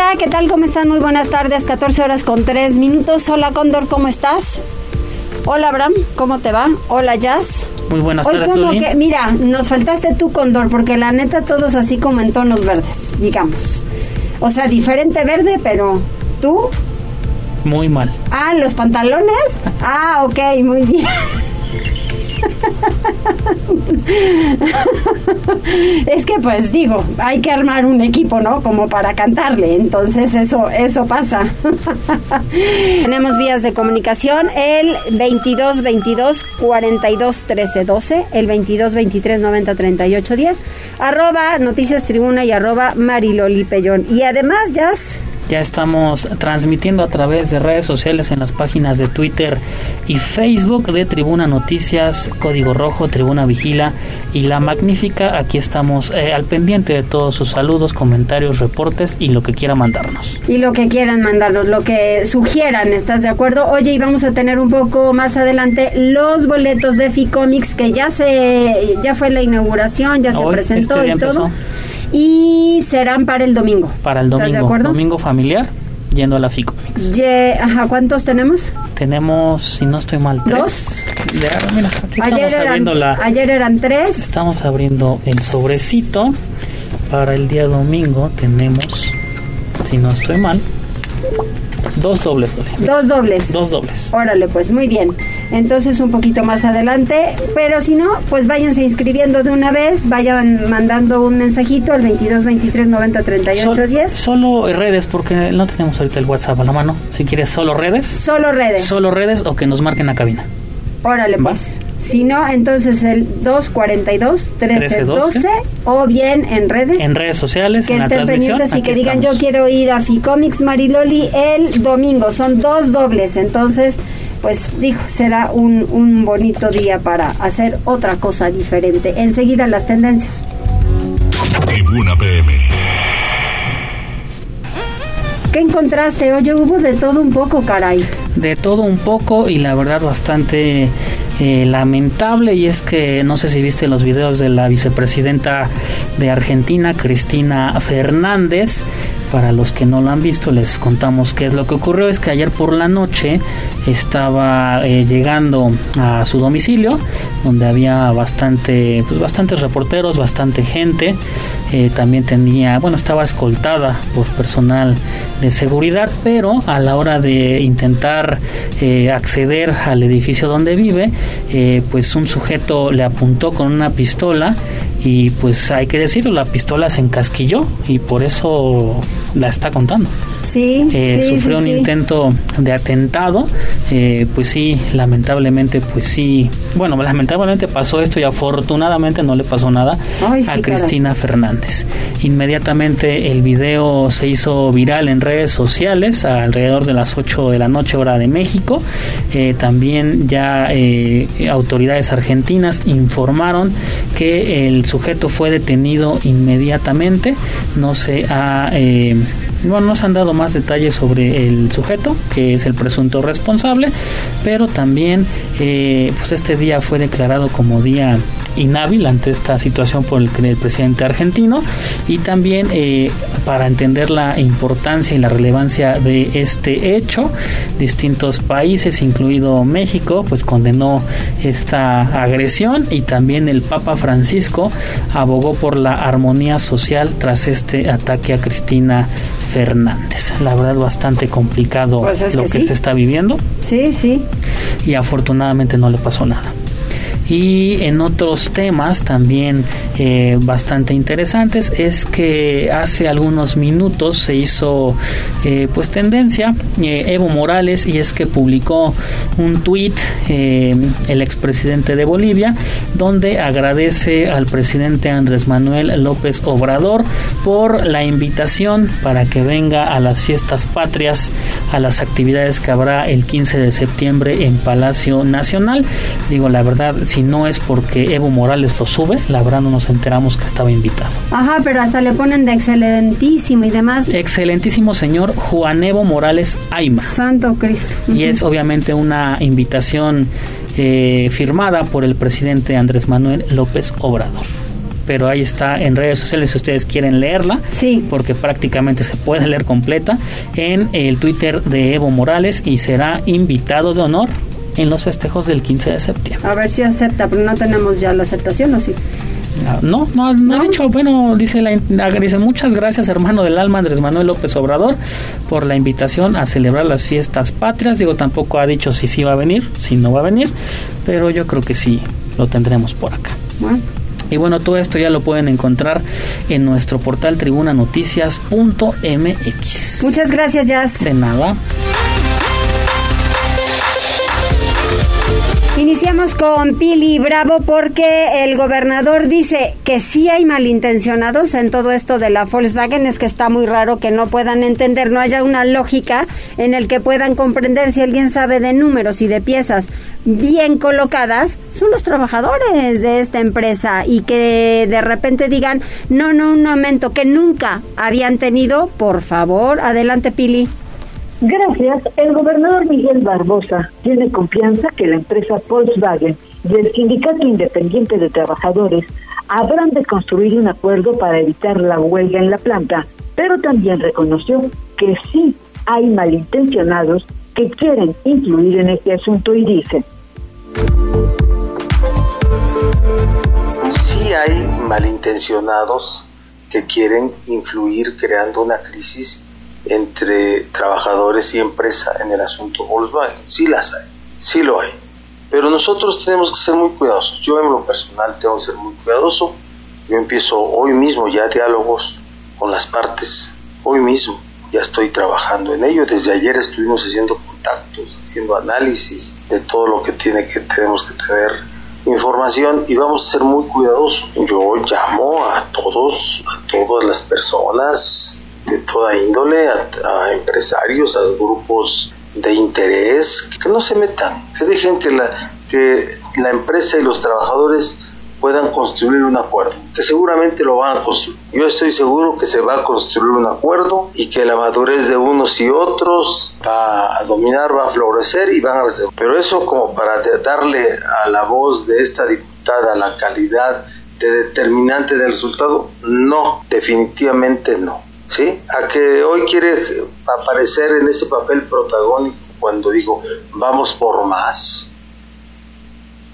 Hola, ¿qué tal? ¿Cómo están? Muy buenas tardes, 14 horas con 3 minutos. Hola, Cóndor, ¿cómo estás? Hola, Abraham, ¿cómo te va? Hola, Jazz. Muy buenas Hoy tardes, como que, mira, nos faltaste tú, Cóndor, porque la neta todos así como en tonos verdes, digamos. O sea, diferente verde, pero tú. Muy mal. Ah, los pantalones. Ah, ok, muy bien. es que pues digo, hay que armar un equipo, ¿no? Como para cantarle. Entonces eso eso pasa. Tenemos vías de comunicación el 22 22 42 13 12, el 22 23 90 38 10, arroba Noticias Tribuna y arroba Mariloli Pellón. Y además, Ya estamos transmitiendo a través de redes sociales en las páginas de Twitter y Facebook de Tribuna Noticias, Código Rojo, Tribuna Vigila y La Magnífica. Aquí estamos eh, al pendiente de todos sus saludos, comentarios, reportes y lo que quiera mandarnos. y lo que quieran mandarnos, lo que sugieran, ¿estás de acuerdo? Oye, y vamos a tener un poco más adelante los boletos de Ficomics que ya se ya fue la inauguración, ya se Hoy, presentó este y todo. empezó. Y serán para el domingo. Para el ¿Estás de domingo, acuerdo? domingo familiar, yendo a la FICOMIX. Ajá, ¿cuántos tenemos? Tenemos, si no estoy mal, tres. ¿Dos? De- mira, aquí Ayer estamos eran, abriendo la... ayer eran tres. Estamos abriendo el sobrecito. Para el día domingo tenemos, si no estoy mal, dos dobles. Dos dobles. Dos dobles. Órale, pues muy bien. Entonces un poquito más adelante, pero si no, pues váyanse inscribiendo de una vez, vayan mandando un mensajito al 22 23 90 38 Sol- 10. solo redes, porque no tenemos ahorita el WhatsApp a la mano. Si quieres, solo redes. Solo redes. Solo redes o que nos marquen la cabina. Órale, Va. pues. Si no, entonces el 242 13 12 13, o bien en redes. En redes sociales, que en la estén transmisión. pendientes y que digan estamos. yo quiero ir a Ficomics Mariloli el domingo. Son dos dobles, entonces pues dijo, será un, un bonito día para hacer otra cosa diferente. Enseguida las tendencias. Tribuna PM. ¿Qué encontraste? Oye, hubo de todo un poco, caray. De todo un poco y la verdad bastante eh, lamentable y es que no sé si viste los videos de la vicepresidenta de Argentina, Cristina Fernández. Para los que no lo han visto, les contamos qué es lo que ocurrió. Es que ayer por la noche estaba eh, llegando a su domicilio, donde había bastante, pues, bastantes reporteros, bastante gente. Eh, también tenía, bueno, estaba escoltada por personal de seguridad, pero a la hora de intentar eh, acceder al edificio donde vive, eh, pues un sujeto le apuntó con una pistola y pues hay que decirlo, la pistola se encasquilló y por eso la está contando. Sí, Eh, sí, sufrió sí, un sí. intento de atentado, eh, pues sí, lamentablemente, pues sí, bueno, lamentablemente pasó esto y afortunadamente no le pasó nada Ay, a. Cristina Fernández. Inmediatamente el video se hizo viral en redes sociales alrededor de las 8 de la noche hora de México. Eh, también ya eh, autoridades argentinas informaron que el sujeto fue detenido inmediatamente. No se ha... eh, no se han dado más detalles sobre el sujeto, que es el presunto responsable, pero también eh, pues este día fue declarado como día inhábil ante esta situación por el el presidente argentino y también eh, para entender la importancia y la relevancia de este hecho distintos países incluido México pues condenó esta agresión y también el Papa Francisco abogó por la armonía social tras este ataque a Cristina Fernández la verdad bastante complicado Pues es lo que que sí. se está viviendo Sí, sí. y afortunadamente no le pasó nada. Y en otros temas también eh, bastante interesantes es que hace algunos minutos se hizo eh, pues tendencia eh, Evo Morales y es que publicó un tuit el expresidente de Bolivia donde agradece al presidente Andrés Manuel López Obrador por la invitación para que venga a las fiestas patrias, a las actividades que habrá el 15 de septiembre en Palacio Nacional. Digo, la verdad, si no es porque Evo Morales lo sube, la verdad no nos enteramos que estaba invitado. Ajá, pero hasta le ponen de excelentísimo y demás. Excelentísimo señor Juan Evo Morales Aima. Santo Cristo. Y es obviamente una invitación eh, firmada por el presidente Andrés Manuel López Obrador pero ahí está en redes sociales si ustedes quieren leerla, sí. porque prácticamente se puede leer completa en el Twitter de Evo Morales y será invitado de honor en los festejos del 15 de septiembre. A ver si acepta, pero no tenemos ya la aceptación, ¿o sí? Ah, no, no, no, ha dicho, bueno, dice, la, dice muchas gracias hermano del alma Andrés Manuel López Obrador por la invitación a celebrar las fiestas patrias. Digo, tampoco ha dicho si sí va a venir, si no va a venir, pero yo creo que sí lo tendremos por acá. Bueno. Y bueno, todo esto ya lo pueden encontrar en nuestro portal tribunanoticias.mx. Muchas gracias, Jazz. De nada. Iniciamos con Pili Bravo porque el gobernador dice que sí hay malintencionados en todo esto de la Volkswagen. Es que está muy raro que no puedan entender, no haya una lógica en el que puedan comprender si alguien sabe de números y de piezas bien colocadas, son los trabajadores de esta empresa y que de repente digan, no, no, un momento, que nunca habían tenido, por favor, adelante Pili. Gracias. El gobernador Miguel Barbosa tiene confianza que la empresa Volkswagen y el Sindicato Independiente de Trabajadores habrán de construir un acuerdo para evitar la huelga en la planta, pero también reconoció que sí hay malintencionados que quieren influir en este asunto y dice. Sí hay malintencionados que quieren influir creando una crisis entre trabajadores y empresa en el asunto Volkswagen. Sí las hay, sí lo hay. Pero nosotros tenemos que ser muy cuidadosos. Yo en lo personal tengo que ser muy cuidadoso. Yo empiezo hoy mismo ya diálogos con las partes. Hoy mismo ya estoy trabajando en ello. Desde ayer estuvimos haciendo contactos, haciendo análisis de todo lo que tiene que tenemos que tener información y vamos a ser muy cuidadosos. Yo llamo a todos, a todas las personas de toda índole, a, empresarios, a grupos de interés, que no se metan, que dejen que la, que la empresa y los trabajadores puedan construir un acuerdo, que seguramente lo van a construir. Yo estoy seguro que se va a construir un acuerdo y que la madurez de unos y otros va a dominar, va a florecer y van a resolver. Pero eso como para darle a la voz de esta diputada la calidad de determinante del resultado, no, definitivamente no. ¿Sí? A que hoy quiere aparecer en ese papel protagónico cuando digo, vamos por más.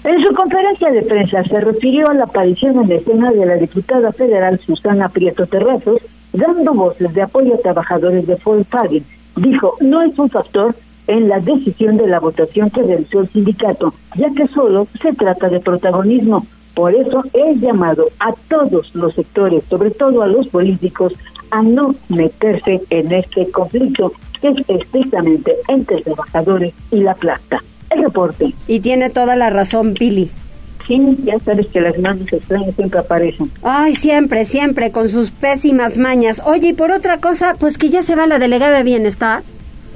En su conferencia de prensa se refirió a la aparición en escena de la diputada federal Susana Prieto Terrazos, dando voces de apoyo a trabajadores de Volkswagen. Dijo, no es un factor en la decisión de la votación que realizó el sindicato, ya que solo se trata de protagonismo. Por eso he llamado a todos los sectores, sobre todo a los políticos, a no meterse en este conflicto que es estrictamente entre trabajadores y la plata. El reporte. Y tiene toda la razón, Pili. Sí, ya sabes que las manos extrañas siempre aparecen. Ay, siempre, siempre, con sus pésimas mañas. Oye, y por otra cosa, pues que ya se va la delegada de bienestar.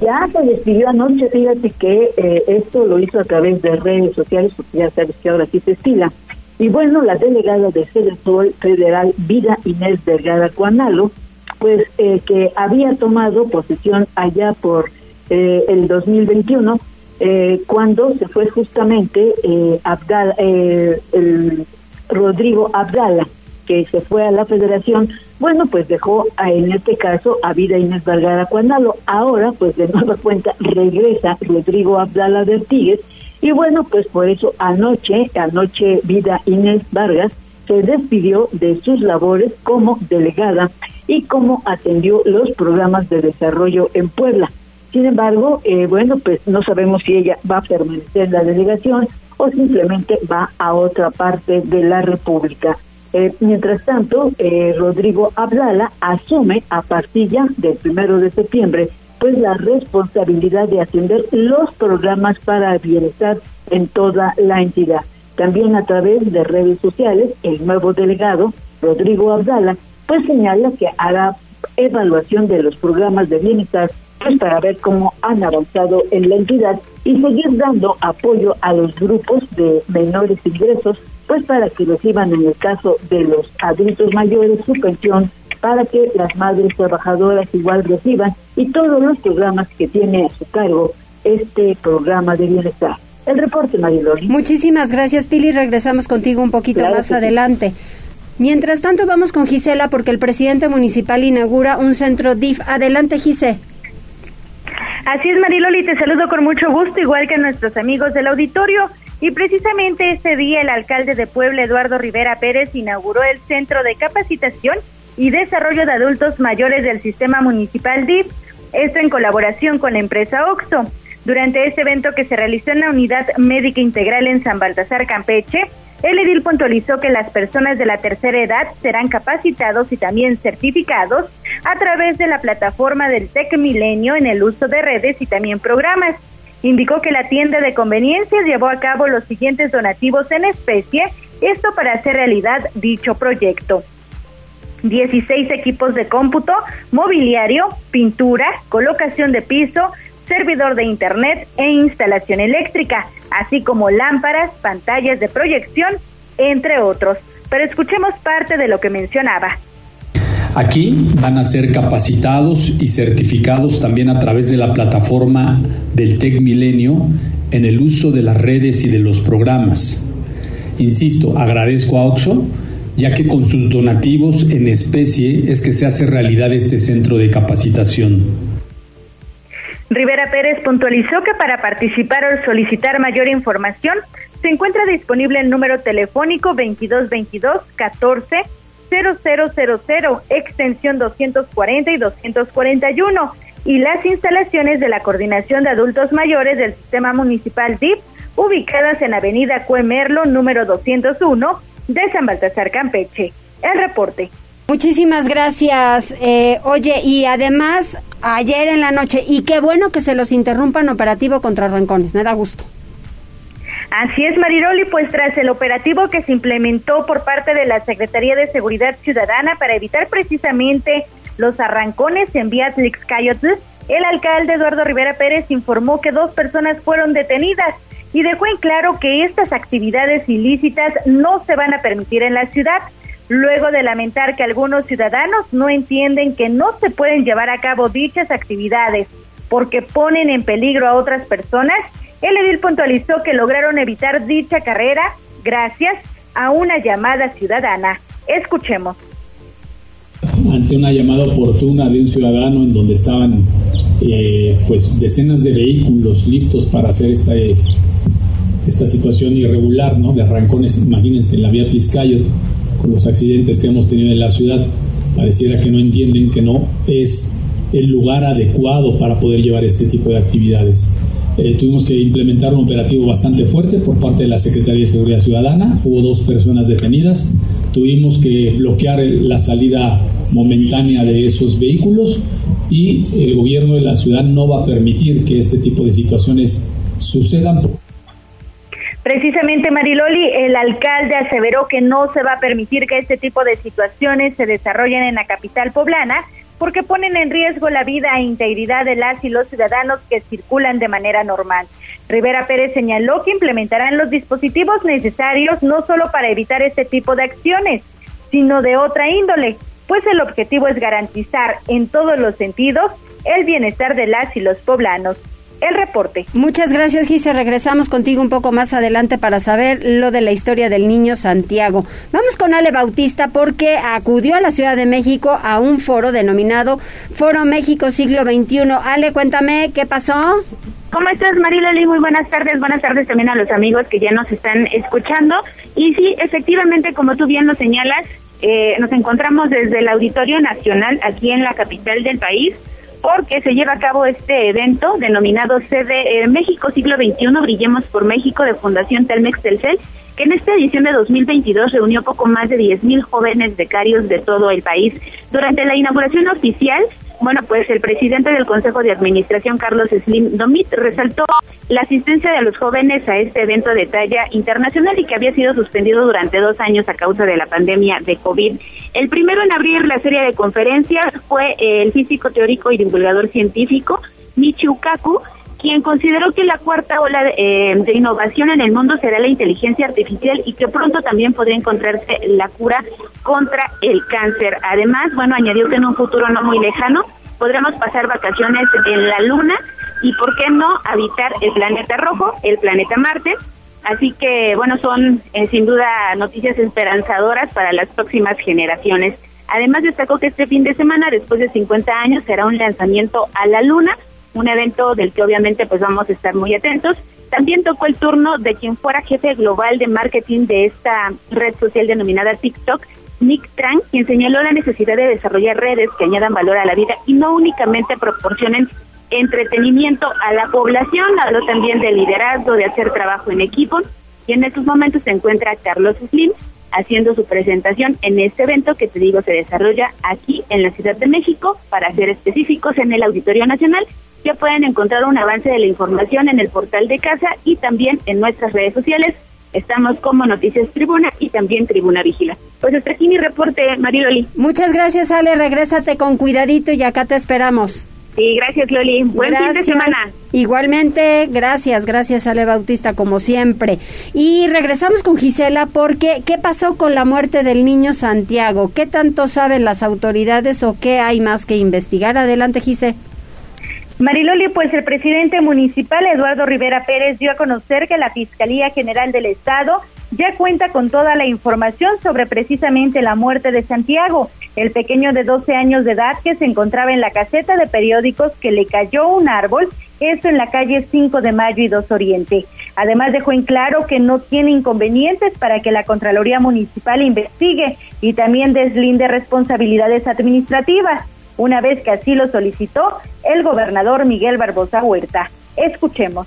Ya se despidió anoche, fíjate que eh, esto lo hizo a través de redes sociales, porque ya sabes que ahora sí se estila. Y bueno, la delegada de Sol Federal Vida Inés Delgada Cuanalo pues eh, que había tomado posesión allá por eh, el 2021 eh, cuando se fue justamente eh, Abdala, el Rodrigo Abdala que se fue a la federación bueno pues dejó a, en este caso a Vida Inés Vergara Cuanalo ahora pues de nueva cuenta regresa Rodrigo Abdala de Artigues y bueno pues por eso anoche anoche Vida Inés Vargas se despidió de sus labores como delegada y cómo atendió los programas de desarrollo en Puebla. Sin embargo, eh, bueno, pues no sabemos si ella va a permanecer en la delegación o simplemente va a otra parte de la República. Eh, mientras tanto, eh, Rodrigo Abdala asume a partir ya del primero de septiembre pues la responsabilidad de atender los programas para bienestar en toda la entidad. También a través de redes sociales, el nuevo delegado, Rodrigo Abdala, pues señala que hará evaluación de los programas de bienestar pues para ver cómo han avanzado en la entidad y seguir dando apoyo a los grupos de menores ingresos, pues para que reciban en el caso de los adultos mayores su pensión para que las madres trabajadoras igual reciban y todos los programas que tiene a su cargo este programa de bienestar. El reporte, Mariloli. Muchísimas gracias, Pili. Regresamos contigo un poquito más adelante. Mientras tanto, vamos con Gisela porque el presidente municipal inaugura un centro DIF. Adelante, Gise. Así es, Mariloli, te saludo con mucho gusto, igual que a nuestros amigos del auditorio. Y precisamente ese día el alcalde de Puebla, Eduardo Rivera Pérez, inauguró el Centro de Capacitación y Desarrollo de Adultos Mayores del Sistema Municipal DIF, esto en colaboración con la empresa OXO. Durante este evento que se realizó en la Unidad Médica Integral en San Baltasar, Campeche, el edil puntualizó que las personas de la tercera edad serán capacitados y también certificados a través de la plataforma del TEC Milenio en el uso de redes y también programas. Indicó que la tienda de conveniencias llevó a cabo los siguientes donativos en especie, esto para hacer realidad dicho proyecto. 16 equipos de cómputo, mobiliario, pintura, colocación de piso, servidor de Internet e instalación eléctrica, así como lámparas, pantallas de proyección, entre otros. Pero escuchemos parte de lo que mencionaba. Aquí van a ser capacitados y certificados también a través de la plataforma del TEC Milenio en el uso de las redes y de los programas. Insisto, agradezco a Oxo ya que con sus donativos en especie es que se hace realidad este centro de capacitación. Rivera Pérez puntualizó que para participar o solicitar mayor información se encuentra disponible el número telefónico 2222 14 0000 extensión 240 y 241 y las instalaciones de la Coordinación de Adultos Mayores del Sistema Municipal DIP ubicadas en Avenida Cuemerlo número 201 de San Baltasar Campeche. El reporte. Muchísimas gracias. Eh, oye, y además, ayer en la noche, y qué bueno que se los interrumpan operativo contra Rancones, me da gusto. Así es, Mariroli, pues tras el operativo que se implementó por parte de la Secretaría de Seguridad Ciudadana para evitar precisamente los arrancones en Beatrix Cayotl, el alcalde Eduardo Rivera Pérez informó que dos personas fueron detenidas y dejó en claro que estas actividades ilícitas no se van a permitir en la ciudad, luego de lamentar que algunos ciudadanos no entienden que no se pueden llevar a cabo dichas actividades porque ponen en peligro a otras personas, el edil puntualizó que lograron evitar dicha carrera gracias a una llamada ciudadana. Escuchemos. Ante una llamada oportuna de un ciudadano en donde estaban eh, pues decenas de vehículos listos para hacer esta esta situación irregular ¿no? de arrancones, imagínense, en la vía Tizcayot, con los accidentes que hemos tenido en la ciudad, pareciera que no entienden que no es el lugar adecuado para poder llevar este tipo de actividades. Eh, tuvimos que implementar un operativo bastante fuerte por parte de la Secretaría de Seguridad Ciudadana. Hubo dos personas detenidas. Tuvimos que bloquear la salida momentánea de esos vehículos y el gobierno de la ciudad no va a permitir que este tipo de situaciones sucedan. Precisamente, Mariloli, el alcalde aseveró que no se va a permitir que este tipo de situaciones se desarrollen en la capital poblana porque ponen en riesgo la vida e integridad de las y los ciudadanos que circulan de manera normal. Rivera Pérez señaló que implementarán los dispositivos necesarios no solo para evitar este tipo de acciones, sino de otra índole, pues el objetivo es garantizar en todos los sentidos el bienestar de las y los poblanos el reporte. Muchas gracias, Gise. Regresamos contigo un poco más adelante para saber lo de la historia del niño Santiago. Vamos con Ale Bautista porque acudió a la Ciudad de México a un foro denominado Foro México Siglo XXI. Ale, cuéntame, ¿qué pasó? ¿Cómo estás, Mariloli? Muy buenas tardes. Buenas tardes también a los amigos que ya nos están escuchando. Y sí, efectivamente, como tú bien lo señalas, eh, nos encontramos desde el Auditorio Nacional aquí en la capital del país porque se lleva a cabo este evento denominado Sede México Siglo XXI, Brillemos por México de Fundación Telmex Telcel, que en esta edición de 2022 reunió poco más de 10.000 jóvenes becarios de todo el país. Durante la inauguración oficial, bueno, pues el presidente del Consejo de Administración, Carlos Slim Domit, resaltó la asistencia de los jóvenes a este evento de talla internacional y que había sido suspendido durante dos años a causa de la pandemia de COVID. El primero en abrir la serie de conferencias fue el físico teórico y divulgador científico Michio Kaku, quien consideró que la cuarta ola de, eh, de, innovación en el mundo será la inteligencia artificial y que pronto también podría encontrarse la cura contra el cáncer. Además, bueno, añadió que en un futuro no muy lejano podremos pasar vacaciones en la Luna y, ¿por qué no?, habitar el planeta rojo, el planeta Marte. Así que, bueno, son eh, sin duda noticias esperanzadoras para las próximas generaciones. Además, destacó que este fin de semana, después de 50 años, será un lanzamiento a la Luna un evento del que obviamente pues vamos a estar muy atentos. También tocó el turno de quien fuera jefe global de marketing de esta red social denominada TikTok, Nick Tran, quien señaló la necesidad de desarrollar redes que añadan valor a la vida y no únicamente proporcionen entretenimiento a la población, habló también de liderazgo, de hacer trabajo en equipo, y en estos momentos se encuentra Carlos Slim haciendo su presentación en este evento que te digo se desarrolla aquí en la Ciudad de México, para ser específicos en el Auditorio Nacional ya pueden encontrar un avance de la información en el portal de casa y también en nuestras redes sociales. Estamos como Noticias Tribuna y también Tribuna Vigila. Pues hasta aquí mi reporte, Mariloli. Muchas gracias, Ale. Regrésate con cuidadito y acá te esperamos. Sí, gracias, Loli. Buen fin de semana. Igualmente, gracias, gracias, Ale Bautista, como siempre. Y regresamos con Gisela porque, ¿qué pasó con la muerte del niño Santiago? ¿Qué tanto saben las autoridades o qué hay más que investigar? Adelante, Gisela. Mariloli, pues el presidente municipal Eduardo Rivera Pérez dio a conocer que la Fiscalía General del Estado ya cuenta con toda la información sobre precisamente la muerte de Santiago, el pequeño de 12 años de edad que se encontraba en la caseta de periódicos que le cayó un árbol, esto en la calle 5 de Mayo y 2 Oriente. Además dejó en claro que no tiene inconvenientes para que la Contraloría Municipal investigue y también deslinde responsabilidades administrativas una vez que así lo solicitó el gobernador Miguel Barbosa Huerta. Escuchemos.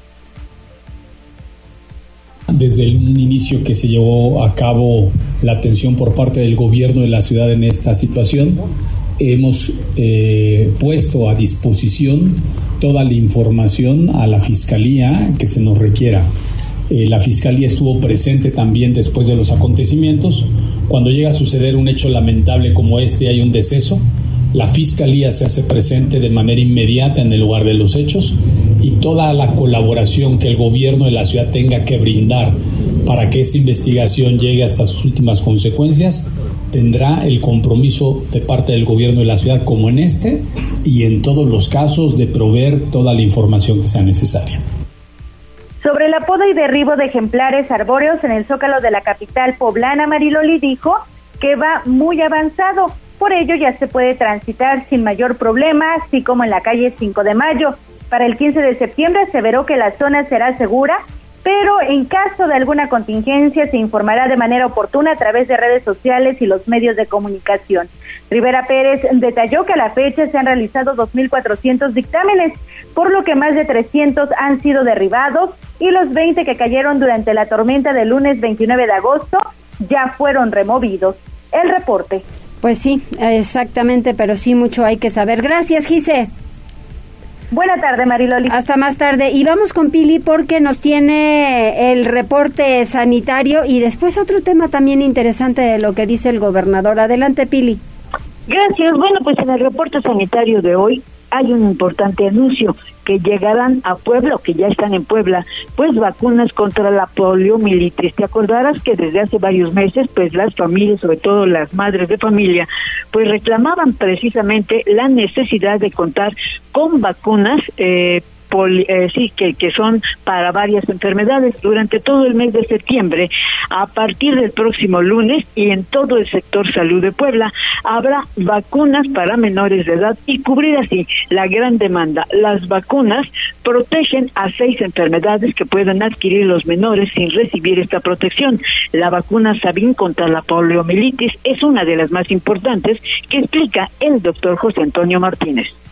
Desde un inicio que se llevó a cabo la atención por parte del gobierno de la ciudad en esta situación, hemos eh, puesto a disposición toda la información a la fiscalía que se nos requiera. Eh, la fiscalía estuvo presente también después de los acontecimientos. Cuando llega a suceder un hecho lamentable como este, hay un deceso, la Fiscalía se hace presente de manera inmediata en el lugar de los hechos y toda la colaboración que el gobierno de la ciudad tenga que brindar para que esta investigación llegue hasta sus últimas consecuencias, tendrá el compromiso de parte del gobierno de la ciudad, como en este, y en todos los casos de proveer toda la información que sea necesaria. Sobre la poda y derribo de ejemplares arbóreos en el zócalo de la capital poblana, Mariloli dijo que va muy avanzado por ello ya se puede transitar sin mayor problema, así como en la calle 5 de Mayo. Para el 15 de septiembre se veró que la zona será segura, pero en caso de alguna contingencia se informará de manera oportuna a través de redes sociales y los medios de comunicación. Rivera Pérez detalló que a la fecha se han realizado 2.400 dictámenes, por lo que más de 300 han sido derribados y los 20 que cayeron durante la tormenta del lunes 29 de agosto ya fueron removidos. El reporte. Pues sí, exactamente, pero sí mucho hay que saber. Gracias, Gise. Buena tarde, Mariloli. Hasta más tarde. Y vamos con Pili porque nos tiene el reporte sanitario y después otro tema también interesante de lo que dice el gobernador. Adelante, Pili. Gracias. Bueno, pues en el reporte sanitario de hoy hay un importante anuncio que llegarán a Puebla que ya están en Puebla, pues vacunas contra la poliomielitis. Te acordarás que desde hace varios meses, pues las familias, sobre todo las madres de familia, pues reclamaban precisamente la necesidad de contar con vacunas eh, eh, sí, que, que son para varias enfermedades durante todo el mes de septiembre. A partir del próximo lunes y en todo el sector salud de Puebla habrá vacunas para menores de edad y cubrir así la gran demanda. Las vacunas protegen a seis enfermedades que pueden adquirir los menores sin recibir esta protección. La vacuna Sabin contra la poliomielitis es una de las más importantes que explica el doctor José Antonio Martínez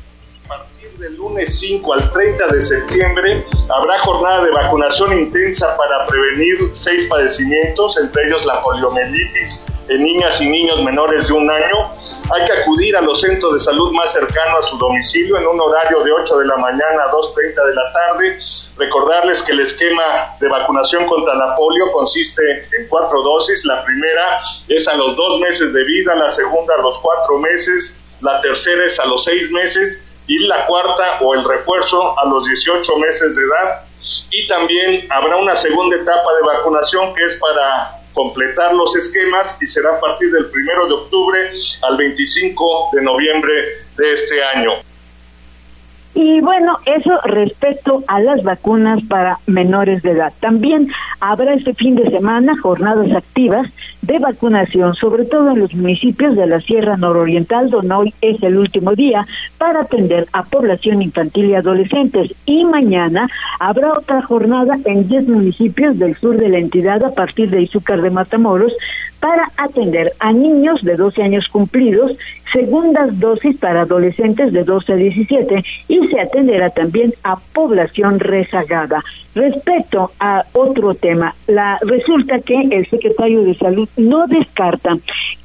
del lunes 5 al 30 de septiembre habrá jornada de vacunación intensa para prevenir seis padecimientos, entre ellos la poliomielitis en niñas y niños menores de un año. Hay que acudir a los centros de salud más cercanos a su domicilio en un horario de 8 de la mañana a 2.30 de la tarde. Recordarles que el esquema de vacunación contra la polio consiste en cuatro dosis. La primera es a los dos meses de vida, la segunda a los cuatro meses, la tercera es a los seis meses y la cuarta o el refuerzo a los 18 meses de edad. Y también habrá una segunda etapa de vacunación que es para completar los esquemas y será a partir del primero de octubre al 25 de noviembre de este año. Y bueno, eso respecto a las vacunas para menores de edad. También habrá este fin de semana jornadas activas de vacunación, sobre todo en los municipios de la Sierra Nororiental, donde hoy es el último día para atender a población infantil y adolescentes. Y mañana habrá otra jornada en 10 municipios del sur de la entidad a partir de Izúcar de Matamoros para atender a niños de 12 años cumplidos, segundas dosis para adolescentes de 12 a 17 y se atenderá también a población rezagada. Respecto a otro tema, la resulta que el secretario de Salud no descarta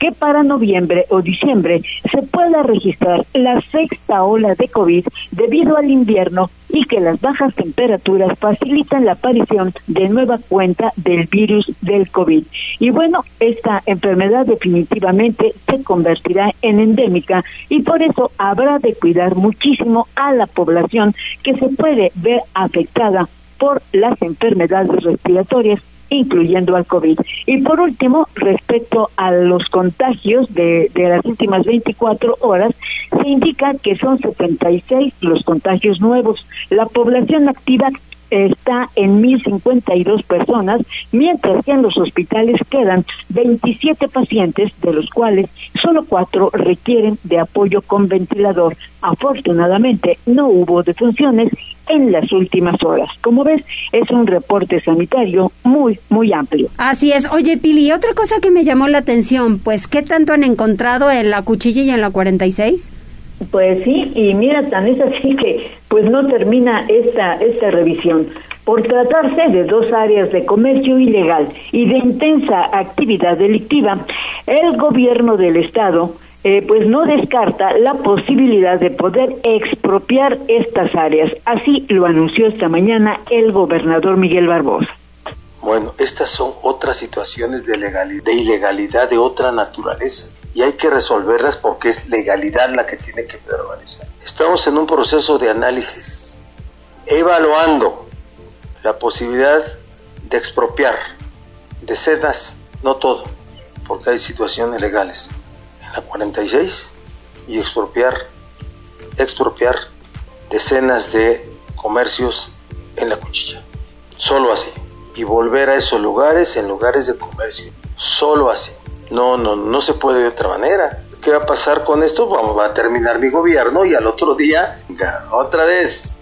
que para noviembre o diciembre se pueda registrar la sexta ola de COVID debido al invierno y que las bajas temperaturas facilitan la aparición de nueva cuenta del virus del COVID. Y bueno, esta enfermedad definitivamente se convertirá en endémica y por eso habrá de cuidar muchísimo a la población que se puede ver afectada por las enfermedades respiratorias incluyendo al COVID. Y por último, respecto a los contagios de, de las últimas 24 horas, se indica que son 76 los contagios nuevos. La población activa está en 1.052 personas, mientras que en los hospitales quedan 27 pacientes, de los cuales solo cuatro requieren de apoyo con ventilador. Afortunadamente, no hubo defunciones en las últimas horas. Como ves, es un reporte sanitario muy, muy amplio. Así es. Oye, Pili, otra cosa que me llamó la atención, pues, ¿qué tanto han encontrado en la cuchilla y en la 46? Pues sí, y mira, tan es así que pues no termina esta, esta revisión. Por tratarse de dos áreas de comercio ilegal y de intensa actividad delictiva, el gobierno del Estado eh, pues no descarta la posibilidad de poder expropiar estas áreas. Así lo anunció esta mañana el gobernador Miguel Barbosa. Bueno, estas son otras situaciones de, legalidad, de ilegalidad de otra naturaleza y hay que resolverlas porque es legalidad la que tiene que prevalecer. Estamos en un proceso de análisis, evaluando la posibilidad de expropiar decenas, no todo, porque hay situaciones legales, la 46 y expropiar, expropiar decenas de comercios en la cuchilla. Solo así. Y volver a esos lugares en lugares de comercio. Solo así. No, no, no se puede de otra manera. ¿Qué va a pasar con esto? Vamos, va a terminar mi gobierno y al otro día, otra vez,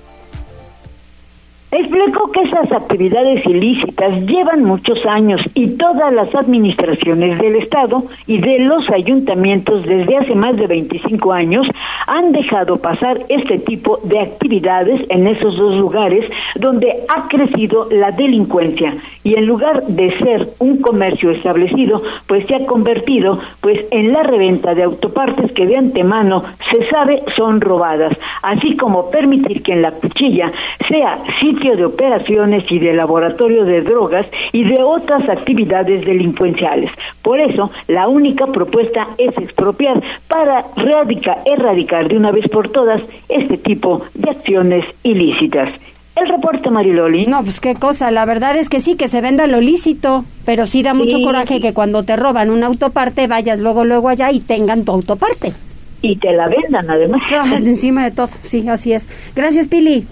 Explico que esas actividades ilícitas llevan muchos años y todas las administraciones del Estado y de los ayuntamientos desde hace más de 25 años han dejado pasar este tipo de actividades en esos dos lugares donde ha crecido la delincuencia. Y en lugar de ser un comercio establecido, pues se ha convertido pues en la reventa de autopartes que de antemano se sabe son robadas, así como permitir que en la cuchilla sea sitio de operaciones y de laboratorio de drogas y de otras actividades delincuenciales. Por eso, la única propuesta es expropiar para erradicar de una vez por todas este tipo de acciones ilícitas. El reporte, Mariloli. No, pues qué cosa. La verdad es que sí, que se venda lo lícito, pero sí da mucho coraje que cuando te roban un autoparte vayas luego, luego allá y tengan tu autoparte. Y te la vendan, además. encima de todo, sí, así es. Gracias, Pili.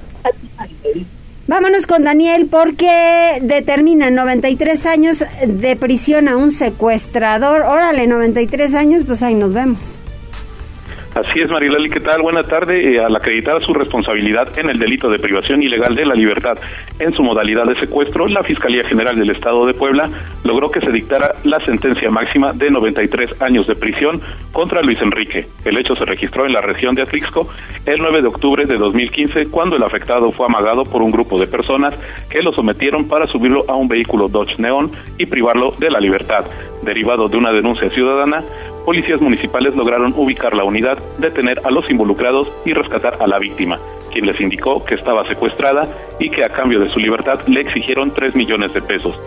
Vámonos con Daniel porque determina 93 años de prisión a un secuestrador. Órale, 93 años, pues ahí nos vemos. Así es, Marilali, ¿qué tal? Buena tarde. Eh, al acreditar su responsabilidad en el delito de privación ilegal de la libertad en su modalidad de secuestro, la Fiscalía General del Estado de Puebla logró que se dictara la sentencia máxima de 93 años de prisión contra Luis Enrique. El hecho se registró en la región de Atlixco el 9 de octubre de 2015, cuando el afectado fue amagado por un grupo de personas que lo sometieron para subirlo a un vehículo Dodge Neon y privarlo de la libertad. Derivado de una denuncia ciudadana, policías municipales lograron ubicar la unidad, detener a los involucrados y rescatar a la víctima, quien les indicó que estaba secuestrada y que a cambio de su libertad le exigieron 3 millones de pesos.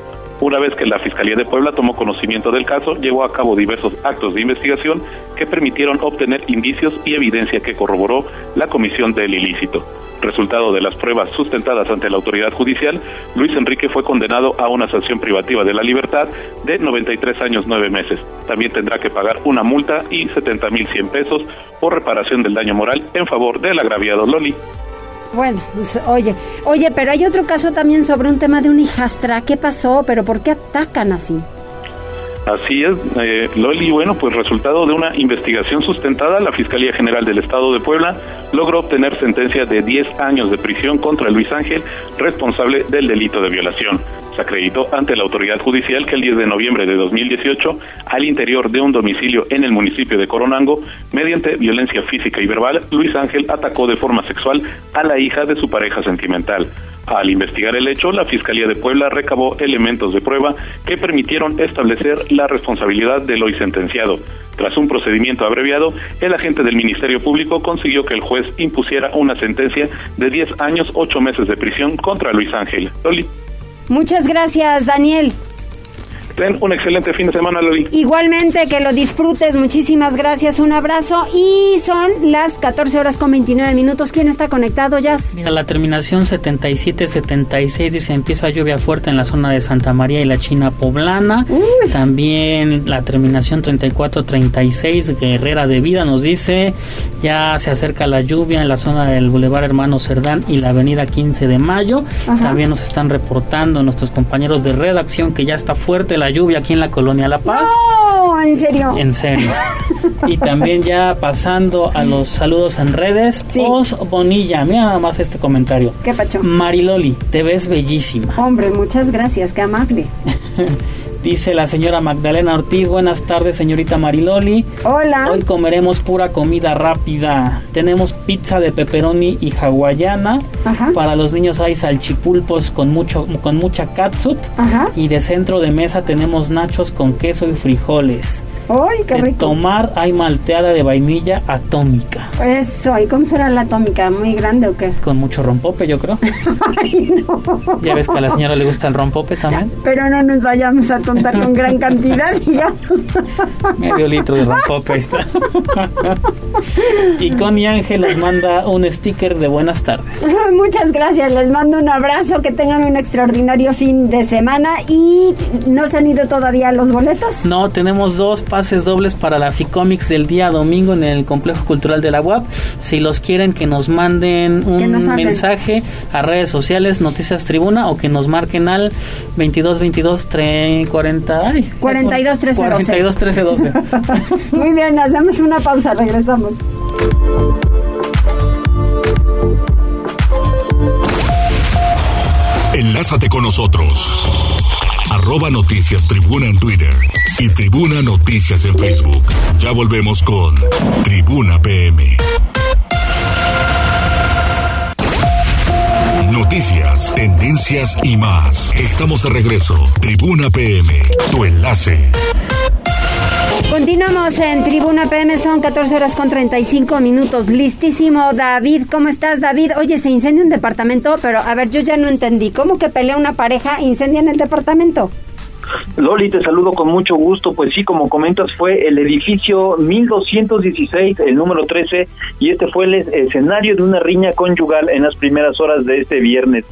Una vez que la Fiscalía de Puebla tomó conocimiento del caso, llevó a cabo diversos actos de investigación que permitieron obtener indicios y evidencia que corroboró la comisión del ilícito. Resultado de las pruebas sustentadas ante la autoridad judicial, Luis Enrique fue condenado a una sanción privativa de la libertad de 93 años 9 meses. También tendrá que pagar una multa y 70 mil 100 pesos por reparación del daño moral en favor del agraviado Loli. Bueno, pues, oye, oye, pero hay otro caso también sobre un tema de un hijastra. ¿Qué pasó? ¿Pero por qué atacan así? Así es, eh, Loli. Bueno, pues resultado de una investigación sustentada, la Fiscalía General del Estado de Puebla logró obtener sentencia de 10 años de prisión contra Luis Ángel, responsable del delito de violación. Se acreditó ante la autoridad judicial que el 10 de noviembre de 2018, al interior de un domicilio en el municipio de Coronango, mediante violencia física y verbal, Luis Ángel atacó de forma sexual a la hija de su pareja sentimental. Al investigar el hecho, la Fiscalía de Puebla recabó elementos de prueba que permitieron establecer la responsabilidad del hoy sentenciado. Tras un procedimiento abreviado, el agente del Ministerio Público consiguió que el juez impusiera una sentencia de 10 años, 8 meses de prisión contra Luis Ángel. Muchas gracias, Daniel. Ten un excelente fin de semana, Loli. Igualmente, que lo disfrutes. Muchísimas gracias. Un abrazo. Y son las 14 horas con 29 minutos. ¿Quién está conectado, Jazz? Mira, la terminación 77-76 dice empieza lluvia fuerte en la zona de Santa María y la China Poblana. También la terminación 34-36 Guerrera de Vida nos dice ya se acerca la lluvia en la zona del Boulevard Hermano Cerdán y la avenida 15 de Mayo. También nos están reportando nuestros compañeros de redacción que ya está fuerte la lluvia aquí en la colonia La Paz. No, en serio. En serio. y también ya pasando a los saludos en redes. Os Bonilla, mira nada más este comentario. ¿Qué pacho? Mariloli, te ves bellísima. Hombre, muchas gracias, qué amable. Dice la señora Magdalena Ortiz, buenas tardes señorita Mariloli. Hola. Hoy comeremos pura comida rápida. Tenemos pizza de pepperoni y hawaiana. Ajá. Para los niños hay salchipulpos con mucho con mucha catsup. Ajá. Y de centro de mesa tenemos nachos con queso y frijoles. ¡Ay, qué de rico! tomar hay malteada de vainilla atómica. Eso, ¿y cómo será la atómica? ¿Muy grande o qué? Con mucho rompope, yo creo. Ay, no. Ya ves que a la señora le gusta el rompope también. Pero no nos vayamos a contar con gran cantidad, digamos. Medio litro de rompope ahí está. y Connie Ángel les manda un sticker de buenas tardes. Muchas gracias, les mando un abrazo, que tengan un extraordinario fin de semana y ¿no se han ido todavía los boletos? No, tenemos dos pases dobles para la FICOMICS del día domingo en el Complejo Cultural de la UAP. Si los quieren, que nos manden un nos mensaje a redes sociales, Noticias Tribuna, o que nos marquen al 22 22 3, 40, ay, 42 13 12. 42 13 12. Muy bien, hacemos una pausa, regresamos. Enlázate con nosotros. Arroba Noticias Tribuna en Twitter y Tribuna Noticias en Facebook. Ya volvemos con Tribuna PM. Noticias, tendencias y más. Estamos de regreso. Tribuna PM, tu enlace. Continuamos en Tribuna PM, son 14 horas con 35 minutos. Listísimo, David. ¿Cómo estás, David? Oye, se incendia un departamento, pero a ver, yo ya no entendí. ¿Cómo que pelea una pareja e incendian el departamento? Loli, te saludo con mucho gusto. Pues sí, como comentas, fue el edificio 1216, el número 13, y este fue el escenario de una riña conyugal en las primeras horas de este viernes.